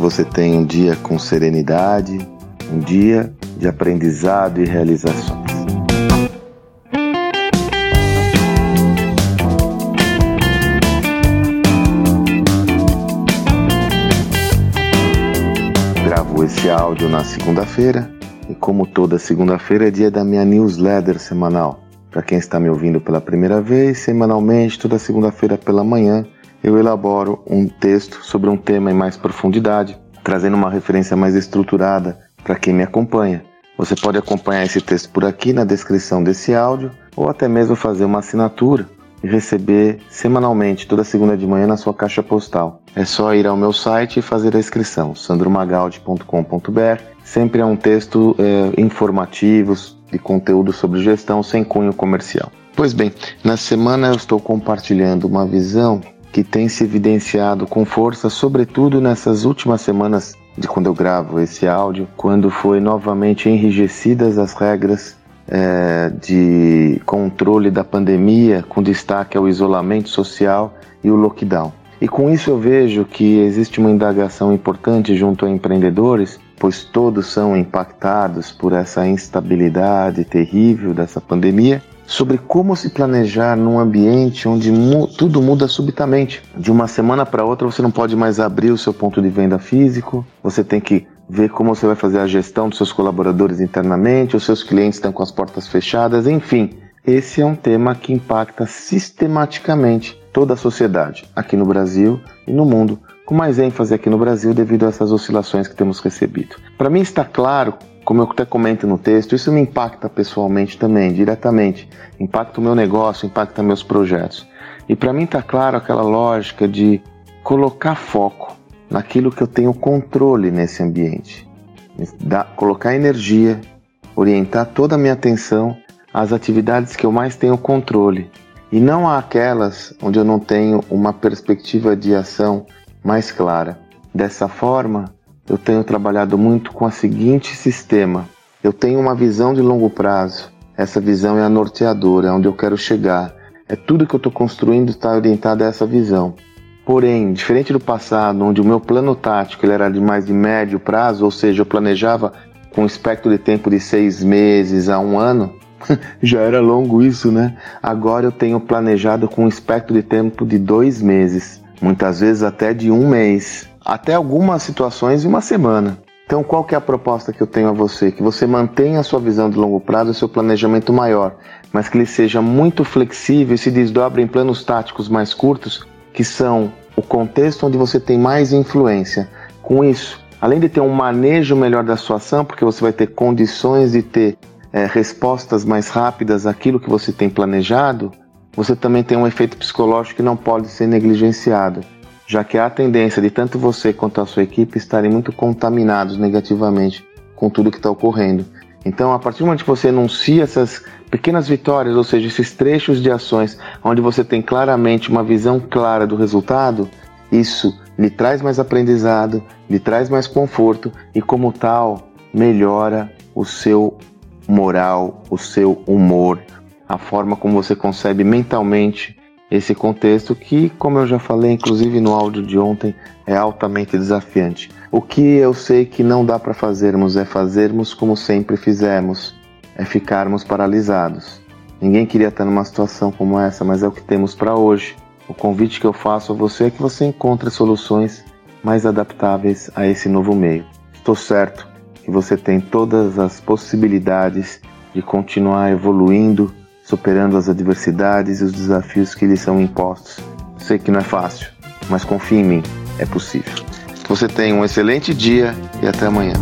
você tenha um dia com serenidade, um dia de aprendizado e realizações. Gravo esse áudio na segunda-feira e, como toda segunda-feira, é dia da minha newsletter semanal. Para quem está me ouvindo pela primeira vez, semanalmente, toda segunda-feira pela manhã, eu elaboro um texto sobre um tema em mais profundidade, trazendo uma referência mais estruturada para quem me acompanha. Você pode acompanhar esse texto por aqui na descrição desse áudio ou até mesmo fazer uma assinatura e receber semanalmente toda segunda de manhã na sua caixa postal. É só ir ao meu site e fazer a inscrição, sandromagaldi.com.br. Sempre é um texto é, informativo de conteúdo sobre gestão sem cunho comercial. Pois bem, na semana eu estou compartilhando uma visão que tem se evidenciado com força, sobretudo nessas últimas semanas de quando eu gravo esse áudio, quando foi novamente enrijecidas as regras é, de controle da pandemia, com destaque ao isolamento social e o lockdown. E com isso eu vejo que existe uma indagação importante junto a empreendedores, pois todos são impactados por essa instabilidade terrível dessa pandemia sobre como se planejar num ambiente onde mu tudo muda subitamente. De uma semana para outra você não pode mais abrir o seu ponto de venda físico, você tem que ver como você vai fazer a gestão dos seus colaboradores internamente, os seus clientes estão com as portas fechadas, enfim. Esse é um tema que impacta sistematicamente toda a sociedade, aqui no Brasil e no mundo, com mais ênfase aqui no Brasil devido a essas oscilações que temos recebido. Para mim está claro como eu até comento no texto, isso me impacta pessoalmente também, diretamente. Impacta o meu negócio, impacta meus projetos. E para mim está claro aquela lógica de colocar foco naquilo que eu tenho controle nesse ambiente. Da, colocar energia, orientar toda a minha atenção às atividades que eu mais tenho controle e não àquelas onde eu não tenho uma perspectiva de ação mais clara. Dessa forma, eu tenho trabalhado muito com o seguinte sistema. Eu tenho uma visão de longo prazo. Essa visão é a norteadora, é onde eu quero chegar. É tudo que eu estou construindo está orientado a essa visão. Porém, diferente do passado, onde o meu plano tático ele era de mais de médio prazo, ou seja, eu planejava com um espectro de tempo de seis meses a um ano, já era longo isso, né? Agora eu tenho planejado com um espectro de tempo de dois meses, muitas vezes até de um mês até algumas situações em uma semana. Então, qual que é a proposta que eu tenho a você? Que você mantenha a sua visão de longo prazo e seu planejamento maior, mas que ele seja muito flexível e se desdobre em planos táticos mais curtos, que são o contexto onde você tem mais influência. Com isso, além de ter um manejo melhor da sua ação, porque você vai ter condições de ter é, respostas mais rápidas àquilo que você tem planejado, você também tem um efeito psicológico que não pode ser negligenciado já que há a tendência de tanto você quanto a sua equipe estarem muito contaminados negativamente com tudo que está ocorrendo. Então, a partir do momento que você anuncia essas pequenas vitórias, ou seja, esses trechos de ações onde você tem claramente uma visão clara do resultado, isso lhe traz mais aprendizado, lhe traz mais conforto e, como tal, melhora o seu moral, o seu humor, a forma como você concebe mentalmente esse contexto que, como eu já falei, inclusive no áudio de ontem, é altamente desafiante. O que eu sei que não dá para fazermos é fazermos como sempre fizemos, é ficarmos paralisados. Ninguém queria estar numa situação como essa, mas é o que temos para hoje. O convite que eu faço a você é que você encontre soluções mais adaptáveis a esse novo meio. Estou certo que você tem todas as possibilidades de continuar evoluindo superando as adversidades e os desafios que lhe são impostos. Sei que não é fácil, mas confie em mim, é possível. Você tenha um excelente dia e até amanhã.